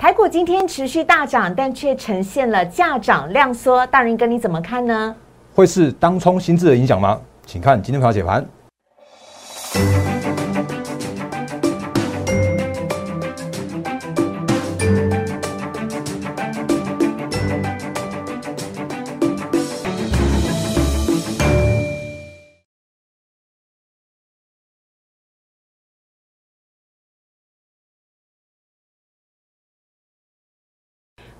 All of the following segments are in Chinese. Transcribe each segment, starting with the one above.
台股今天持续大涨，但却呈现了价涨量缩，大人哥你怎么看呢？会是当冲心智的影响吗？请看今天盘解盘。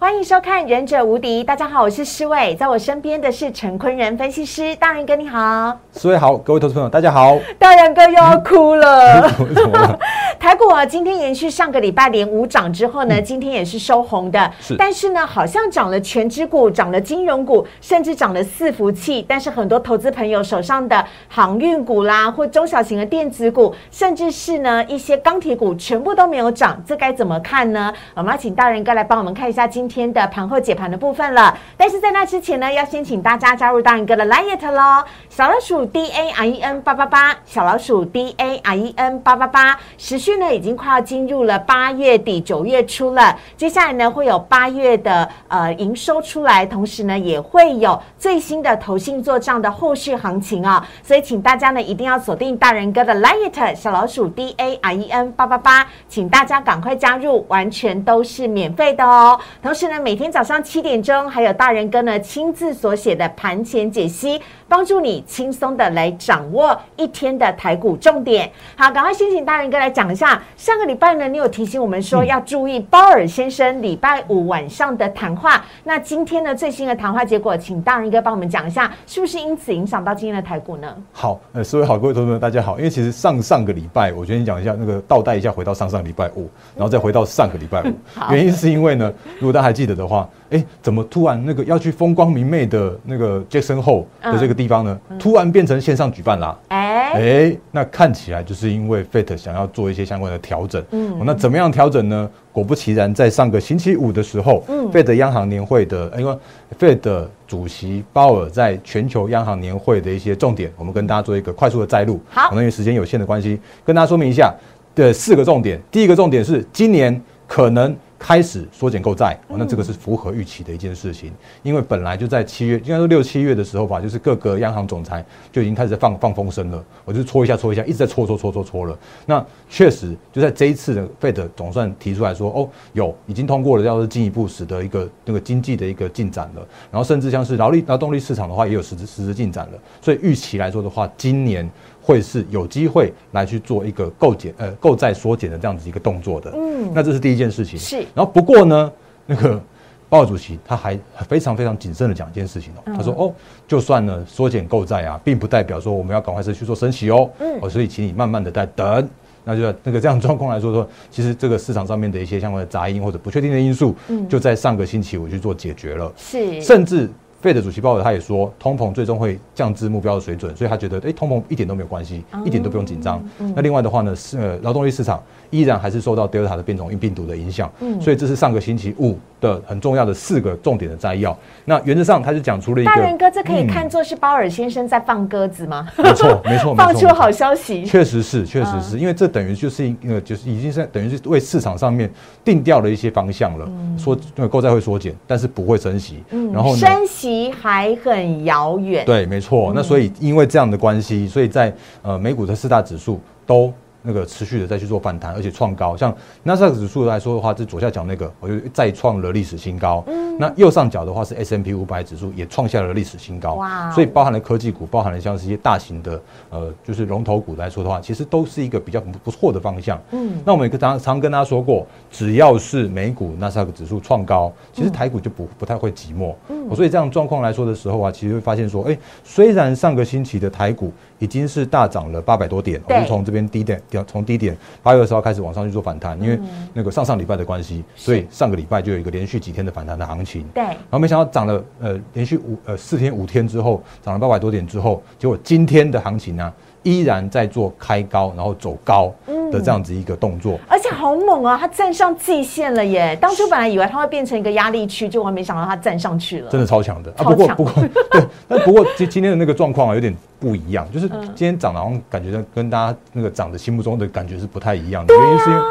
欢迎收看《忍者无敌》，大家好，我是施伟，在我身边的是陈坤仁分析师，大人哥你好，施伟好，各位投资朋友大家好，大人哥又要哭了。台股啊，今天延续上个礼拜连五涨之后呢，今天也是收红的。是但是呢，好像涨了全指股，涨了金融股，甚至涨了伺服器。但是很多投资朋友手上的航运股啦，或中小型的电子股，甚至是呢一些钢铁股，全部都没有涨，这该怎么看呢？我们要请大人哥来帮我们看一下今天天的盘后解盘的部分了。但是在那之前呢，要先请大家加入大人哥的 Light 喽，小老鼠 D A R E N 八八八，小老鼠 D A R E N 八八八，时序呢已经快要进入了八月底九月初了，接下来呢会有八月的呃营收出来，同时呢也会有最新的投信做账的后续行情啊、所以请大家呢一定要锁定大人哥的 Light 小老鼠 D A R E N 八八八，请大家赶快加入，完全都是免费的哦。同时呢，每天早上七点钟还有大人哥呢亲自所写的盘前解析，帮助你轻松的来掌握一天的台股重点。好，赶快先请大人哥来讲一下，上个礼拜呢，你有提醒我们说要注意鲍尔先生礼拜五晚上的谈话。那今天呢最新的谈话结果，请大人哥帮我们讲一下，是不是因此影响到今天的台股呢？好，呃，施伟好，各位同学们大家好。因为其实上上个礼拜，我决定讲一下那个倒带一下，回到上上礼拜五，然后再回到上个礼拜五。好原因是因为呢，如果大家还记得的话，哎，怎么突然那个要去风光明媚的那个 Jackson Hole 的这个地方呢，突然变成线上举办啦？哎、哎，那看起来就是因为 FED 想要做一些相关的调整。嗯嗯，那怎么样调整呢？果不其然，在上个星期五的时候、嗯 f e d 央行年会的，因为 FED 主席鲍尔在全球央行年会的一些重点，我们跟大家做一个快速的摘录。好可能因为时间有限的关系，跟大家说明一下的四个重点。第一个重点是今年可能开始缩减购债，哦那这个是符合预期的一件事情，因为本来就在七月，应该说六七月的时候吧，就是各个央行总裁就已经开始放放风声了，我就搓一下搓一下，一直在搓搓搓搓搓了。那确实就在这一次的 Fed 总算提出来说，哦，有已经通过了，要是进一步使得一个那个经济的一个进展了，然后甚至像是劳力劳动力市场的话，也有实质实质进展了。所以预期来说的话，今年会是有机会来去做一个购减呃购债缩减的这样子一个动作的。嗯那这是第一件事情。是然后不过呢，那个鲍主席他还非常非常谨慎的讲一件事情哦，嗯他说哦，就算呢缩减购债啊，并不代表说我们要赶快是去做升息哦，嗯哦，所以请你慢慢的在等。那就那个这样状况来说说，其实这个市场上面的一些相关的杂音或者不确定的因素，嗯就在上个星期我去做解决了。是甚至费的主席鲍尔他也说，通膨最终会降至目标的水准，所以他觉得，哎、通膨一点都没有关系，一点都不用紧张。那另外的话呢，是呃劳动力市场依然还是受到 Delta 的变种病毒的影响，所以这是上个星期五的很重要的四个重点的摘要。那原则上他就讲出了一个，大人哥，这可以嗯看作是鲍尔先生在放鸽子吗？没错，没错，没错，放出好消息。确实是，确实是，因为这等于就是一个，就是已经是等于是为市场上面定调了一些方向了，说呃购债会缩减，但是不会升息，然后呢，升息还很遥远。对，没错。那所以因为这样的关系，所以在呃美股的四大指数都那个持续的再去做反弹，而且创高。像纳斯达克指数来说的话，这左下角那个，我就再创了历史新高。那右上角的话是 S M P 五百指数也创下了历史新高。哇哦所以包含了科技股，包含了像是一些大型的呃就是龙头股来说的话，其实都是一个比较不不错的方向。嗯那我们也常常跟大家说过，只要是美股纳斯达克指数创高，其实台股就不不太会寂寞。嗯，所以这样状况来说的时候啊，其实会发现说，哎、虽然上个星期的台股已经是大涨了八百多点，我从这边低点掉从低点八月二十号开始往上去做反弹，因为那个上上礼拜的关系，所以上个礼拜就有一个连续几天的反弹的行情。对，然后没想到涨了呃连续五呃四天五天之后涨了八百多点之后，结果今天的行情呢、依然在做开高然后走高的这样子一个动作。而且好猛啊！它站上季线了耶！当初本来以为它会变成一个压力区，结果没想到它站上去了。真的超强的啊！不过不过对，但不过今今天的那个状况啊有点不一样，就是嗯今天涨的好像感觉跟大家那个涨的心目中的感觉是不太一样的。原因是因为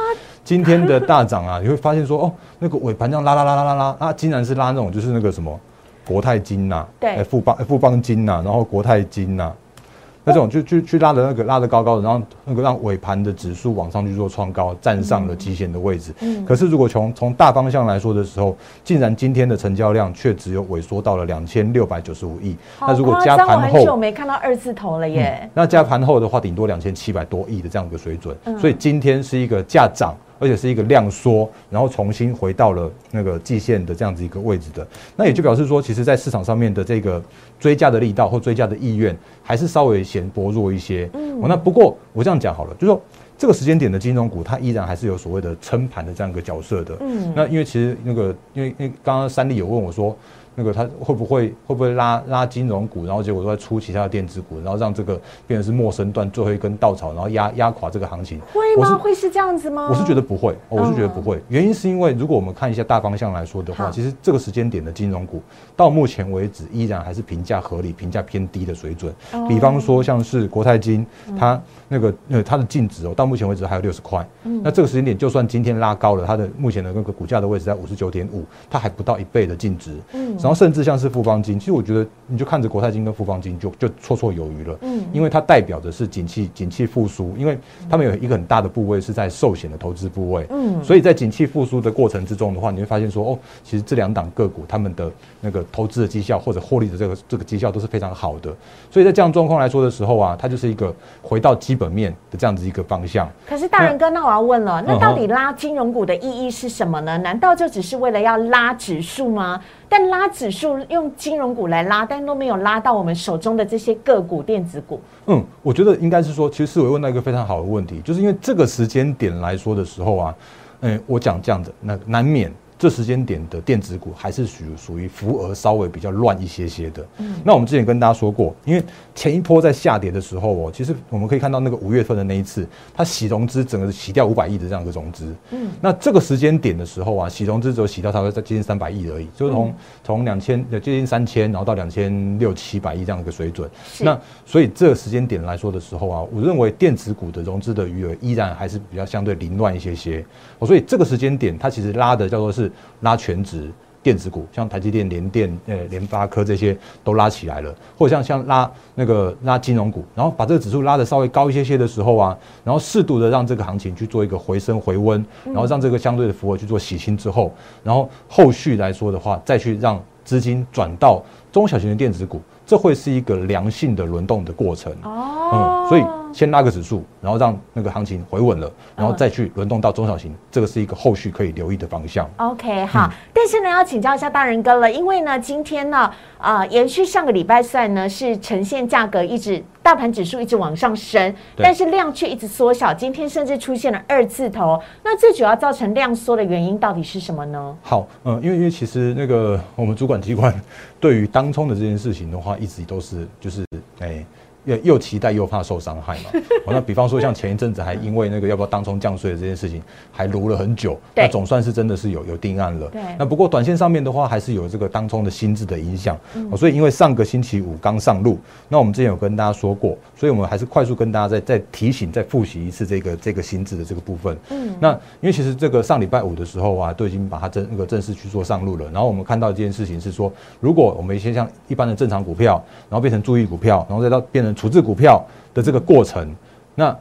今天的大涨啊，你会发现说，哦，那个尾盘这样拉拉拉拉拉拉，啊，竟然是拉那种就是那个什么国泰金呐，对，富邦富邦金呐，然后国泰金呐。那种就去去拉的那个拉的高高的，然后那个让尾盘的指数往上去做创高，站上了极限的位置。嗯。可是如果从从大方向来说的时候，竟然今天的成交量却只有萎缩到了两千六百九十五亿。那如果加盘后，很久没看到二字头了耶。那加盘后的话，顶多两千七百多亿的这样一个水准。所以今天是一个价涨。而且是一个量缩，然后重新回到了那个季线的这样子一个位置的，那也就表示说，其实，在市场上面的这个追加的力道或追加的意愿，还是稍微显薄弱一些。嗯，那不过我这样讲好了，就说这个时间点的金融股，它依然还是有所谓的撑盘的这样一个角色的。嗯，那因为其实那个，因为因为刚刚三立有问我说。那个它会不会会不会拉拉金融股，然后结果都在出其他的电子股，然后让这个变成是陌生段最后一根稻草，然后压压垮这个行情？会吗？会是这样子吗？我是觉得不会，我是觉得不会。原因是因为如果我们看一下大方向来说的话，其实这个时间点的金融股到目前为止依然还是评价合理、评价偏低的水准。比方说像是国泰金，它那个呃它的净值哦，到目前为止还有六十块。那这个时间点就算今天拉高了，它的目前的那个股价的位置在五十九点五，它还不到一倍的净值。嗯。然后甚至像是富邦金，其实我觉得你就看着国泰金跟富邦金就就绰绰有余了，嗯，因为它代表的是景气景气复苏，因为他们有一个很大的部位是在寿险的投资部位，嗯，所以在景气复苏的过程之中的话，你会发现说哦，其实这两档个股他们的那个投资的绩效或者获利的这个这个绩效都是非常好的，所以在这样状况来说的时候啊，它就是一个回到基本面的这样子一个方向。可是大人哥，那我要问了，那到底拉金融股的意义是什么呢？难道就只是为了要拉指数吗？但拉指数用金融股来拉，但都没有拉到我们手中的这些个股、电子股。嗯，我觉得应该是说，其实思维问到一个非常好的问题，就是因为这个时间点来说的时候啊，嗯，我讲这样子，那难免。这时间点的电子股还是属属于浮额稍微比较乱一些些的。嗯，那我们之前跟大家说过，因为前一波在下跌的时候哦，其实我们可以看到那个五月份的那一次，它洗融资整个洗掉五百亿的这样一个融资。嗯，那这个时间点的时候啊，洗融资只有洗掉差不多在接近三百亿而已，就是从从两千接近三千，然后到两千六七百亿这样一个水准。那所以这个时间点来说的时候啊，我认为电子股的融资的余额依然还是比较相对凌乱一些些。所以这个时间点它其实拉的叫做是。拉全值电子股，像台积电、联电、呃联发科这些都拉起来了，或者像像拉那个拉金融股，然后把这个指数拉的稍微高一些些的时候啊，然后适度的让这个行情去做一个回升回温，然后让这个相对的符合去做洗清之后，然后后续来说的话，再去让资金转到中小型的电子股，这会是一个良性的轮动的过程。哦，嗯，所以。先拉个指数，然后让那个行情回稳了，然后再去轮动到中小型，这个是一个后续可以留意的方向。OK，好。但是呢，要请教一下大人哥了，因为呢，今天呢，啊，延续上个礼拜算呢，是呈现价格一直大盘指数一直往上升，但是量却一直缩小。今天甚至出现了二字头，那最主要造成量缩的原因到底是什么呢？好，嗯，因为因为其实那个我们主管机关 对于当冲的这件事情的话，一直都是就是哎。又又期待又怕受伤害嘛？那比方说像前一阵子还因为那个要不要当冲降税的这件事情，还撸了很久。那总算是真的是有有定案了。对。那不过短线上面的话，还是有这个当冲的心智的影响。嗯。所以因为上个星期五刚上路，那我们之前有跟大家说过，所以我们还是快速跟大家再再提醒、再复习一次这个这个心智的这个部分。嗯。那因为其实这个上礼拜五的时候啊，都已经把它正那个正式去做上路了。然后我们看到一件事情是说，如果我们一些像一般的正常股票，然后变成注意股票，然后再到变成处置股票。的这个过程，那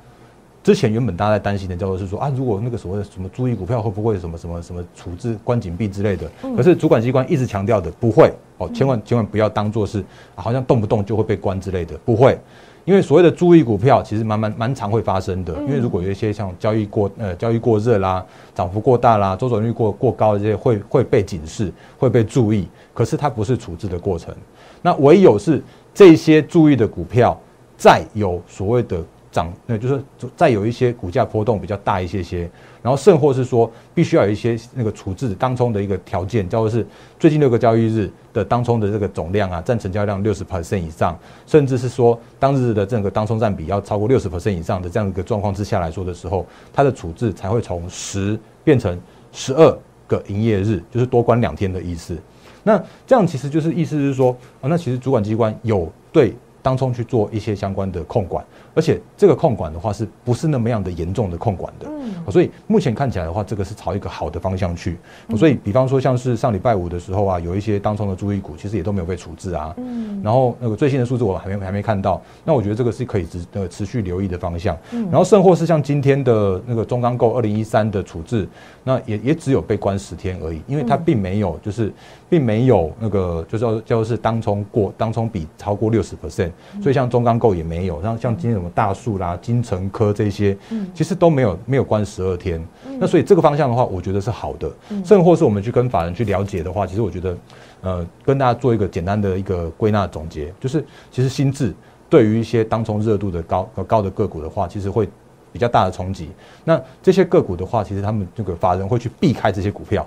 之前原本大家在担心的叫做是说啊，如果那个所谓的什么注意股票会不会什么什么什么处置关紧闭之类的，可是主管机关一直强调的不会。哦，千万千万不要当做是好像动不动就会被关之类的，不会，因为所谓的注意股票其实蛮蛮蛮常会发生的，因为如果有一些像交易过呃交易过热啦，涨幅过大啦，周转率过过高的这些会会被警示，会被注意，可是它不是处置的过程，那唯有是这些注意的股票。再有所谓的涨，那就是再有一些股价波动比较大一些些，然后甚或是说必须要有一些那个处置当冲的一个条件，叫做是最近六个交易日的当冲的这个总量啊，占成交量六十 percent 以上，甚至是说当日的这个当冲占比要超过六十 percent 以上的这样一个状况之下来说的时候，它的处置才会从十变成十二个营业日，就是多关两天的意思。那这样其实就是意思是说啊，那其实主管机关有对。当中去做一些相关的控管，而且这个控管的话，是不是那么样的严重的控管的？嗯，所以目前看起来的话，这个是朝一个好的方向去。所以，比方说像是上礼拜五的时候啊，有一些当冲的注意股，其实也都没有被处置啊。嗯，然后那个最新的数字我还没还没看到，那我觉得这个是可以持呃持续留意的方向。嗯，然后甚或是像今天的那个中钢构二零一三的处置，那也也只有被关十天而已，因为它并没有就是并没有那个就是叫叫是当冲过当冲比超过六十 percent，所以像中钢构也没有，像像今天什么大树啦、金城科这些，其实都没有没有关十二天。那所以这个方向的话，我觉得是好的。甚或是我们去跟法人去了解的话，其实我觉得，呃，跟大家做一个简单的一个归纳总结，就是其实心智对于一些当冲热度的高高的个股的话，其实会比较大的冲击。那这些个股的话，其实他们这个法人会去避开这些股票，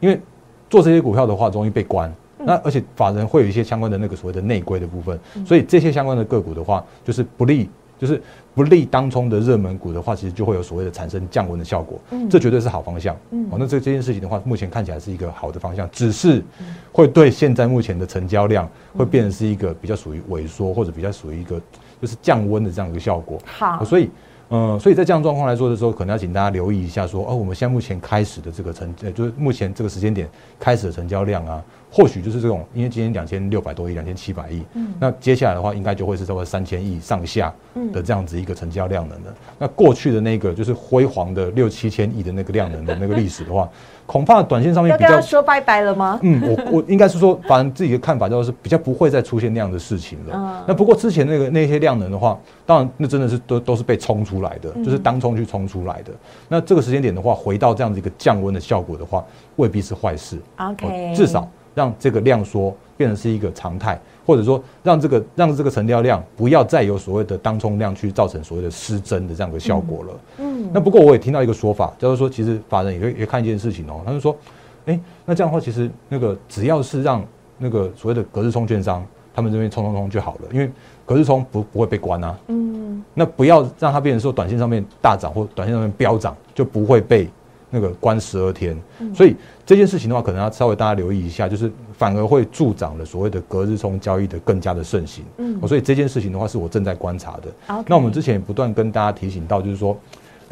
因为做这些股票的话容易被关。那而且法人会有一些相关的那个所谓的内规的部分，所以这些相关的个股的话，就是不利，就是不利当冲的热门股的话，其实就会有所谓的产生降温的效果。嗯，这绝对是好方向。嗯，哦，那这这件事情的话，目前看起来是一个好的方向，只是会对现在目前的成交量会变成是一个比较属于萎缩，或者比较属于一个就是降温的这样一个效果。好，所以。嗯，所以在这样状况来说的时候，可能要请大家留意一下，说哦，我们现在目前开始的这个成，呃，就是目前这个时间点开始的成交量啊，或许就是这种，因为今天两千六百多亿，两千七百亿，嗯，那接下来的话，应该就会是稍微三千亿上下的这样子一个成交量能的。那过去的那个就是辉煌的六七千亿的那个量能的那个历史的话。恐怕短线上面比较说拜拜了吗？嗯，我我应该是说，反正自己的看法就是比较不会再出现那样的事情了。那不过之前那个那些量能的话，当然那真的是都都是被冲出来的，就是当冲去冲出来的。那这个时间点的话，回到这样子一个降温的效果的话，未必是坏事。OK，至少让这个量缩变成是一个常态。或者说，让这个让这个成交量不要再有所谓的当冲量去造成所谓的失真的这样的效果了。嗯，那不过我也听到一个说法，就是说，其实法人也会也看一件事情哦，他就说，哎，那这样的话，其实那个只要是让那个所谓的隔日冲券商他们这边冲冲冲就好了，因为隔日冲不不会被关啊。嗯，那不要让它变成说短线上面大涨或短线上面飙涨就不会被。那个关十二天，所以这件事情的话，可能要稍微大家留意一下，就是反而会助长了所谓的隔日冲交易的更加的盛行。嗯，所以这件事情的话，是我正在观察的。那我们之前也不断跟大家提醒到，就是说。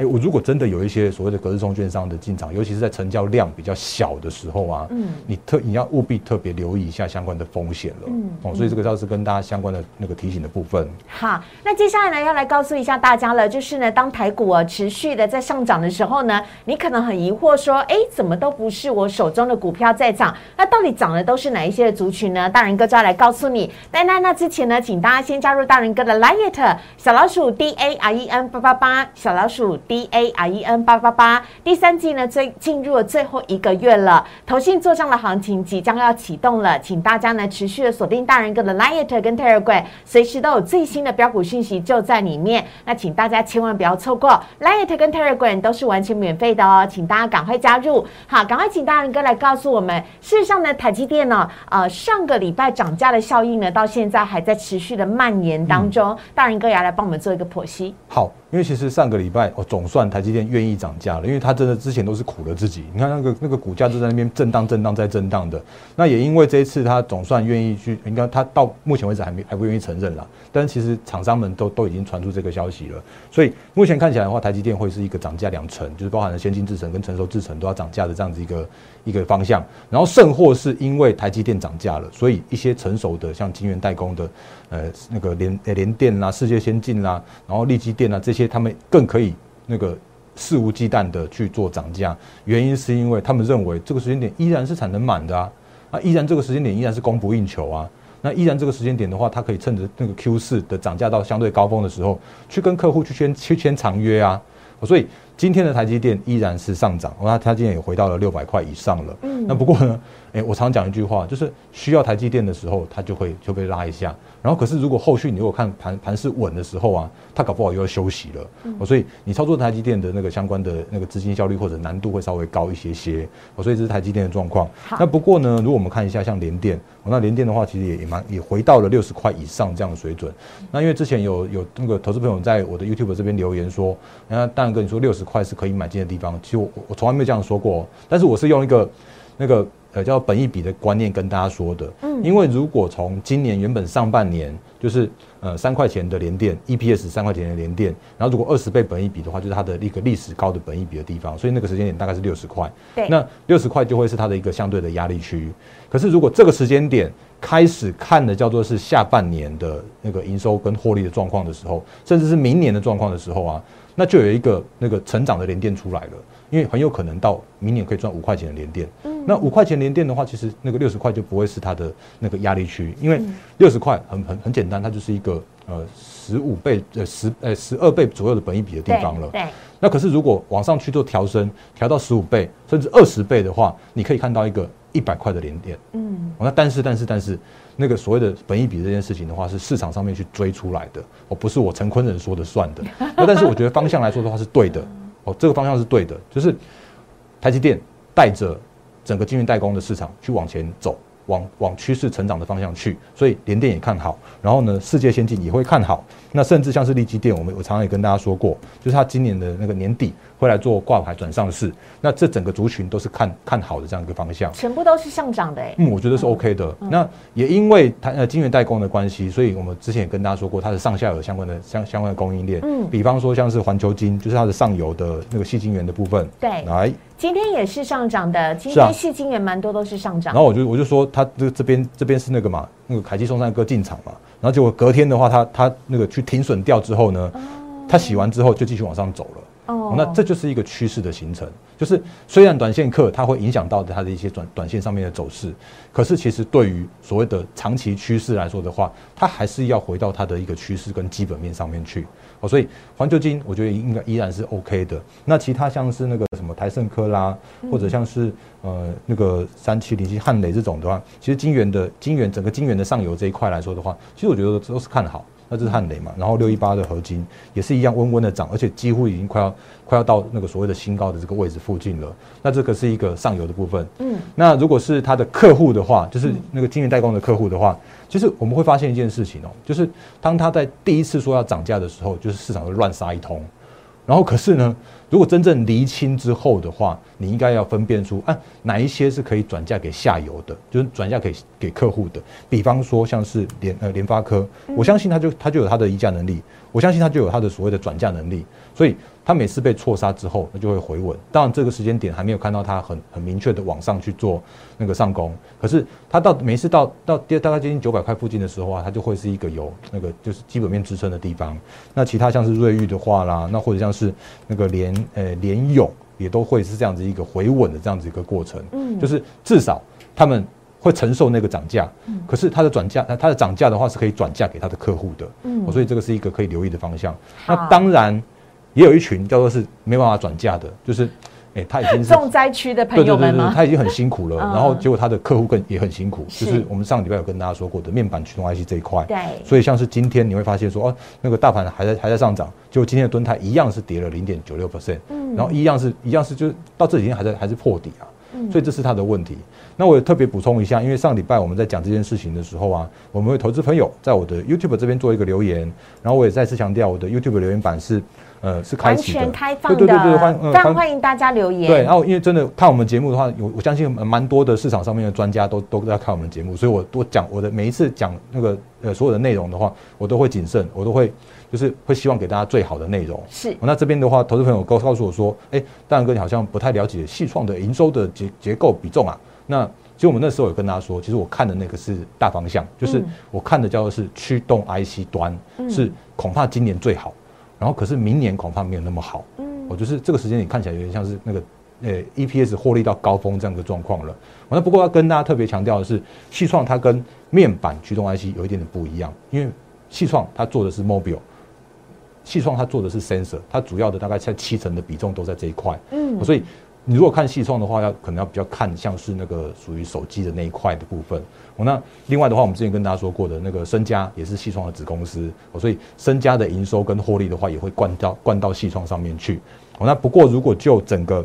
哎，我如果真的有一些所谓的隔日冲券商的进场，尤其是在成交量比较小的时候啊，嗯，你特你要务必特别留意一下相关的风险了，嗯，哦，所以这个倒是跟大家相关的那个提醒的部分。好，那接下来呢，要来告诉一下大家了，就是呢，当台股啊持续的在上涨的时候呢，你可能很疑惑说，哎，怎么都不是我手中的股票在涨，那到底涨的都是哪一些的族群呢？大人哥就要来告诉你。但那那之前呢，请大家先加入大人哥的 Light 小老鼠 D A R E N 八八八小老鼠。D A R E N 八八八，第三季呢，最进入了最后一个月了，投信做账的行情即将要启动了，请大家呢持续的锁定大人哥的 Light 跟 Telegram，随时都有最新的标股讯息就在里面。那请大家千万不要错过 Light 跟 Telegram 都是完全免费的哦，请大家赶快加入。好，赶快请大人哥来告诉我们，事实上呢，台积电呢，呃，上个礼拜涨价的效应呢，到现在还在持续的蔓延当中。大人哥也要来帮我们做一个剖析。好。因为其实上个礼拜哦，总算台积电愿意涨价了，因为它真的之前都是苦了自己。你看那个那个股价就在那边震荡、震荡再震荡的。那也因为这一次它总算愿意去，应该它到目前为止还没还不愿意承认了。但其实厂商们都都已经传出这个消息了，所以目前看起来的话，台积电会是一个涨价两成，就是包含了先进制程跟成熟制程都要涨价的这样子一个一个方向。然后甚或是因为台积电涨价了，所以一些成熟的像晶圆代工的，呃，那个联联电啦、世界先进啦，然后力基电啊这些。他们更可以那个肆无忌惮的去做涨价，原因是因为他们认为这个时间点依然是产能满的啊，啊，依然这个时间点依然是供不应求啊，那依然这个时间点的话，他可以趁着那个 Q 四的涨价到相对高峰的时候，去跟客户去签去签长约啊，所以今天的台积电依然是上涨，那它今天也回到了六百块以上了。嗯，那不过呢，哎，我常讲一句话，就是需要台积电的时候，它就会就被拉一下。然后，可是如果后续你如果看盘盘势稳的时候啊，它搞不好又要休息了。嗯，所以你操作台积电的那个相关的那个资金效率或者难度会稍微高一些些。哦，所以这是台积电的状况。那不过呢，如果我们看一下像联电，那联电的话，其实也也蛮也回到了六十块以上这样的水准。那因为之前有有那个投资朋友在我的 YouTube 这边留言说，那当然跟你说六十块是可以买进的地方。其实我我从来没有这样说过，但是我是用一个那个。呃，叫本一比的观念跟大家说的，嗯，因为如果从今年原本上半年就是呃三块钱的联电 EPS 三块钱的联电，然后如果二十倍本益比的话，就是它的一个历史高的本益比的地方，所以那个时间点大概是六十块。对，那六十块就会是它的一个相对的压力区。可是如果这个时间点开始看的叫做是下半年的那个营收跟获利的状况的时候，甚至是明年的状况的时候啊，那就有一个那个成长的联电出来了。因为很有可能到明年可以赚五块钱的连电，嗯，那五块钱连电的话，其实那个六十块就不会是它的那个压力区，因为六十块很很很简单，它就是一个呃十五倍呃十呃十二倍左右的本益比的地方了。对。那可是如果往上去做调升，调到十五倍甚至二十倍的话，你可以看到一个一百块的连电。嗯。那但是但是但是那个所谓的本益比这件事情的话，是市场上面去追出来的，哦，不是我陈坤仁说的算的。那但是我觉得方向来说的话是对的。哦，这个方向是对的，就是台积电带着整个晶圆代工的市场去往前走。往往趋势成长的方向去，所以联电也看好，然后呢，世界先进也会看好。那甚至像是利基电，我们我常常也跟大家说过，就是它今年的那个年底会来做挂牌转上市。那这整个族群都是看看好的这样一个方向，全部都是上涨的哎。嗯，我觉得是 OK 的。那也因为它呃晶圆代工的关系，所以我们之前也跟大家说过，它的上下游相关的相相关的供应链，嗯，比方说像是环球金，就是它的上游的那个细晶圆的部分，对，来。今天也是上涨的，今天戏金也蛮多都是上涨。然后我就我就说，他这这边这边是那个嘛，那个凯基松山哥进场嘛，然后结果隔天的话，他他那个去停损掉之后呢，他洗完之后就继续往上走了。哦，那这就是一个趋势的形成，就是虽然短线客它会影响到它的一些短短线上面的走势，可是其实对于所谓的长期趋势来说的话，它还是要回到它的一个趋势跟基本面上面去。哦，所以环球金我觉得应该依然是 OK 的。那其他像是那个什么台盛科啦，或者像是呃那个三七零七汉雷这种的话，其实金元的金元整个金元的上游这一块来说的话，其实我觉得都是看好。那这是汉雷嘛，然后六一八的合金也是一样温温的涨，而且几乎已经快要快要到那个所谓的新高的这个位置附近了。那这个是一个上游的部分。嗯，那如果是他的客户的话，就是那个晶圆代工的客户的话，其实我们会发现一件事情哦，就是当他在第一次说要涨价的时候，就是市场会乱杀一通。然后可是呢，如果真正厘清之后的话，你应该要分辨出，啊，哪一些是可以转嫁给下游的，就是转嫁给给客户的。比方说像是联呃联发科，我相信它就它就有它的议价能力，我相信它就有它的所谓的转嫁能力，所以。它每次被错杀之后，它就会回稳。当然，这个时间点还没有看到它很很明确的往上去做那个上攻。可是它到每次到到跌大概接近九百块附近的时候啊，它就会是一个有那个就是基本面支撑的地方。那其他像是瑞昱的话啦，那或者像是那个联呃联勇，也都会是这样子一个回稳的这样子一个过程。嗯，就是至少他们会承受那个涨价。嗯，可是它的转价，它的涨价的话是可以转嫁给他的客户的。嗯，所以这个是一个可以留意的方向。那当然。也有一群叫做是没办法转嫁的，就是，哎，他已经是 重灾区的朋友们吗？他已经很辛苦了，然后结果他的客户更也很辛苦，就是我们上礼拜有跟大家说过的面板驱动 IC 这一块，对，所以像是今天你会发现说，哦，那个大盘还在还在上涨，结果今天的吨泰一样是跌了零点九六 percent，嗯，然后一样是一样是就是到这几天还在还是破底啊，嗯，所以这是他的问题。那我也特别补充一下，因为上礼拜我们在讲这件事情的时候啊，我们为投资朋友在我的 YouTube 这边做一个留言，然后我也再次强调，我的 YouTube 留言板是。呃，是开启的，开放的，对对对对，欢非常欢迎大家留言。对，然后因为真的看我们节目的话，有我相信蛮多的市场上面的专家都都在看我们节目，所以我我讲我的每一次讲那个呃所有的内容的话，我都会谨慎，我都会就是会希望给大家最好的内容。是，那这边的话，投资朋友告告诉我说，哎，大然哥你好像不太了解细创的营收的结结构比重啊。那其实我们那时候有跟大家说，其实我看的那个是大方向，就是我看的叫做是驱动 IC 端，是恐怕今年最好。然后可是明年恐怕没有那么好，嗯，我就是这个时间你看起来有点像是那个，呃，EPS 获利到高峰这样的状况了。那不过要跟大家特别强调的是，细创它跟面板驱动 IC 有一点点不一样，因为细创它做的是 mobile，细创它做的是 sensor，它主要的大概在七成的比重都在这一块，嗯，所以。你如果看系创的话，要可能要比较看像是那个属于手机的那一块的部分。哦，那另外的话，我们之前跟大家说过的那个身家也是系创的子公司，所以身家的营收跟获利的话，也会灌到灌到系创上面去。哦，那不过如果就整个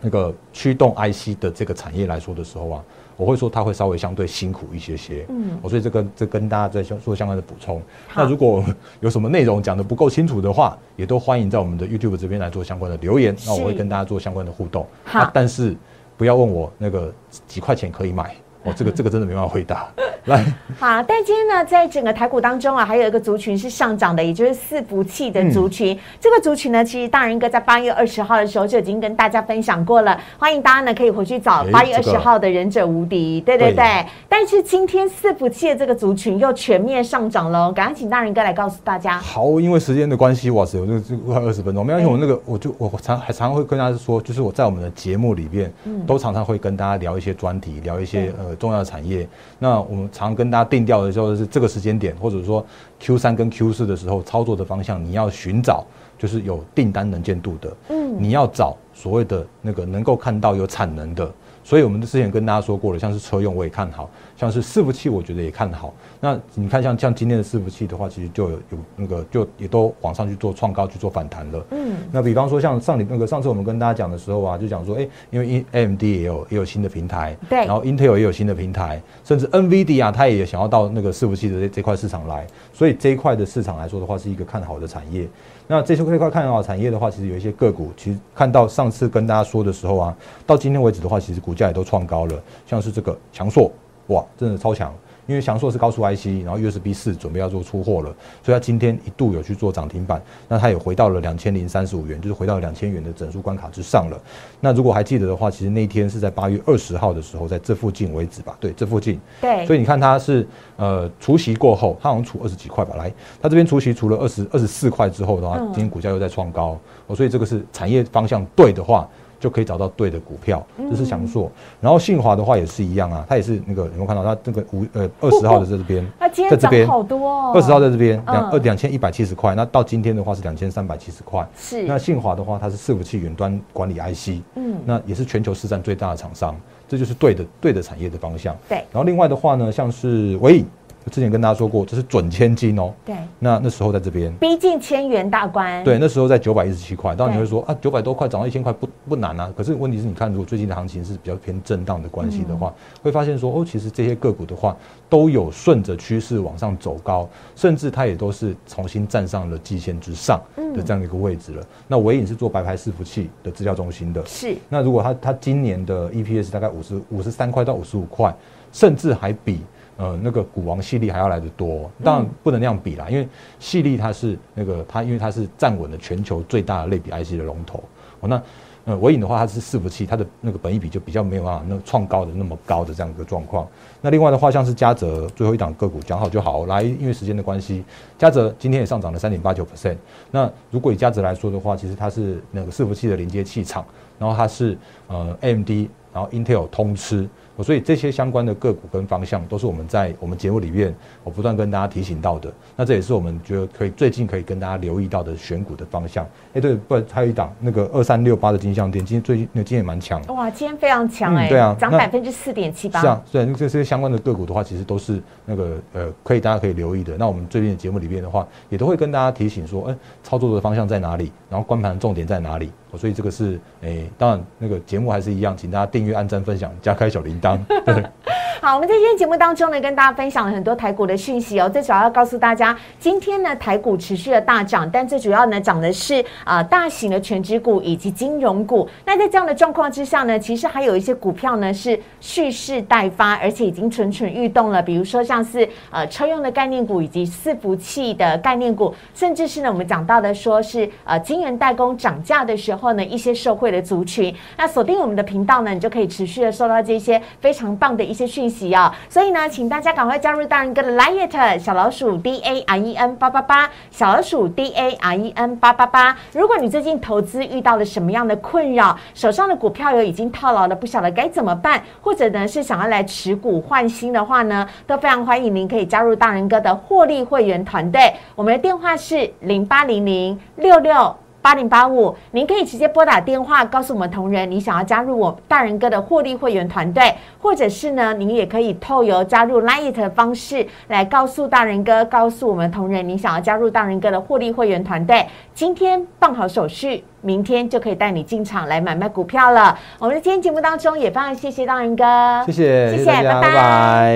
那个驱动 IC 的这个产业来说的时候啊。我会说它会稍微相对辛苦一些些，嗯，我所以这个这跟大家在做相关的补充。那如果有什么内容讲的不够清楚的话，也都欢迎在我们的 YouTube 这边来做相关的留言，那我会跟大家做相关的互动。好，但是不要问我那个几块钱可以买，哦，这个这个真的没办法回答。来，好，但今天呢，在整个台股当中啊，还有一个族群是上涨的，也就是四福气的族群。这个族群呢，其实大人哥在八月二十号的时候就已经跟大家分享过了，欢迎大家呢可以回去找诶八月二这个十号的忍者无敌，对对对对。但是今天四福气的这个族群又全面上涨喽，赶快请大人哥来告诉大家。好，因为时间的关系，哇塞，我这个这快二十分钟。没关系，哎我那个我就我常还常会跟大家说，就是我在我们的节目里边，都常常会跟大家聊一些专题，聊一些呃重要的产业。那我们常跟大家定调的时候是这个时间点，或者说 Q 三跟 Q 四的时候操作的方向，你要寻找就是有订单能见度的，嗯你要找所谓的那个能够看到有产能的。所以我们之前跟大家说过了，像是车用我也看好，像是伺服器我觉得也看好。那你看像像今天的伺服器的话，其实就有有那个就也都往上去做创高去做反弹了。嗯，那比方说像上礼那个上次我们跟大家讲的时候啊，就讲说，哎、因为 AMD 也有也有新的平台，对然后 Intel 也有新的平台，甚至 NVIDIA 啊，它也想要到那个伺服器的这这块市场来，所以这一块的市场来说的话，是一个看好的产业。那这些这块看啊产业的话，其实有一些个股，其实看到上次跟大家说的时候啊，到今天为止的话，其实股价也都创高了，像是这个强硕，哇，真的超强。因为翔硕是高速 IC，然后 USB 四准备要做出货了，所以它今天一度有去做涨停板，那它也回到了两千零三十五元，就是回到两千元的整数关卡之上了。那如果还记得的话，其实那一天是在八月二十号的时候，在这附近为止吧，对，这附近。对，所以你看它是呃除息过后，它好像除二十几块吧，来，它这边除息除了二十二十四块之后的话，嗯今天股价又在创高，哦，所以这个是产业方向对的话。就可以找到对的股票，这是翔硕。然后信华的话也是一样啊，它也是那个有没有看到？它这个五呃二十号的在这边，在这边好多哦，二十号在这边嗯。两二两千一百七十块，那到今天的话是两千三百七十块。是。那信华的话，它是伺服器云端管理 IC，嗯。那也是全球市占最大的厂商，这就是对的对的产业的方向。对。然后另外的话呢，像是伟影，我之前跟大家说过，这是准千金哦。对，那那时候在这边，逼近千元大关，对，那时候在九百一十七块。当然你对会说啊，九百多块涨到一千块不不难啊。可是问题是你看，如果最近的行情是比较偏震荡的关系的话，会发现说哦，其实这些个股的话都有顺着趋势往上走高，甚至它也都是重新站上了季线之上的这样的一个位置了。那伟影是做白牌伺服器的资料中心的，是那如果它它今年的 EPS 大概五十五十三块到五十五块，甚至还比呃那个股王系列还要来得多。当然不能那样比啦，因为系列它是那个它因为它是站稳了全球最大的类比 IC 的龙头。哦，那呃伟影的话，它是伺服器，它的那个本益比就比较没有办法那创高的那么高的这样一个状况。那另外的话，像是嘉泽最后一档个股讲好就好，来，因为时间的关系，嘉泽今天也上涨了三点八九 percent。那如果以嘉泽来说的话，其实它是那个伺服器的连接器厂，然后它是呃 AMD，然后 Intel 通吃，哦所以这些相关的个股跟方向都是我们在我们节目里面我不断跟大家提醒到的。那这也是我们觉得可以最近可以跟大家留意到的选股的方向。哎，对，不，还有一档那个二三六八的金项店，今天最近那今天也蛮强。哇，今天非常强哎、嗯对啊涨百分之四点七八，是啊，对，这些相关的个股的话，其实都是那个呃，可以大家可以留意的。那我们最近的节目里面的话，也都会跟大家提醒说，哎、操作的方向在哪里，然后关盘重点在哪里。哦所以这个是，哎、当然那个节目还是一样，请大家订阅、按赞、分享、加开小铃铛。对，好，我们在今天节目当中呢，跟大家分享了很多台股的讯息哦。最主要要告诉大家，今天呢台股持续的大涨，但最主要呢涨的是呃大型的全指股以及金融股。那在这样的状况之下呢，其实还有一些股票呢是蓄势待发，而且已经蠢蠢欲动了。比如说像是呃车用的概念股以及伺服器的概念股，甚至是呢我们讲到的说是呃晶圆代工涨价的时候呢，一些社会的族群。那锁定我们的频道呢，你就可以持续的收到这些非常棒的一些讯息啊、所以呢，请大家赶快加入大人哥的 Liet 小老鼠 D A R E N 八八八小老鼠 D A R E N 八八八。如果你最近投资遇到了什么样的困扰，手上的股票有已经套牢了，不晓得该怎么办，或者呢是想要来持股换新的话呢，都非常欢迎您可以加入大人哥的获利会员团队。我们的电话是零八零零六六。八零八五，您可以直接拨打电话告诉我们同仁，你想要加入我大人哥的获利会员团队，或者是呢，您也可以透由加入 Light 的方式来告诉大人哥，告诉我们同仁，你想要加入大人哥的获利会员团队。今天办好手续，明天就可以带你进场来买卖股票了。我们的今天节目当中也非常谢谢大人哥，谢谢，谢谢，拜拜拜拜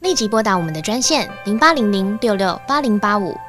立即拨打我们的专线零八零零六六八零八五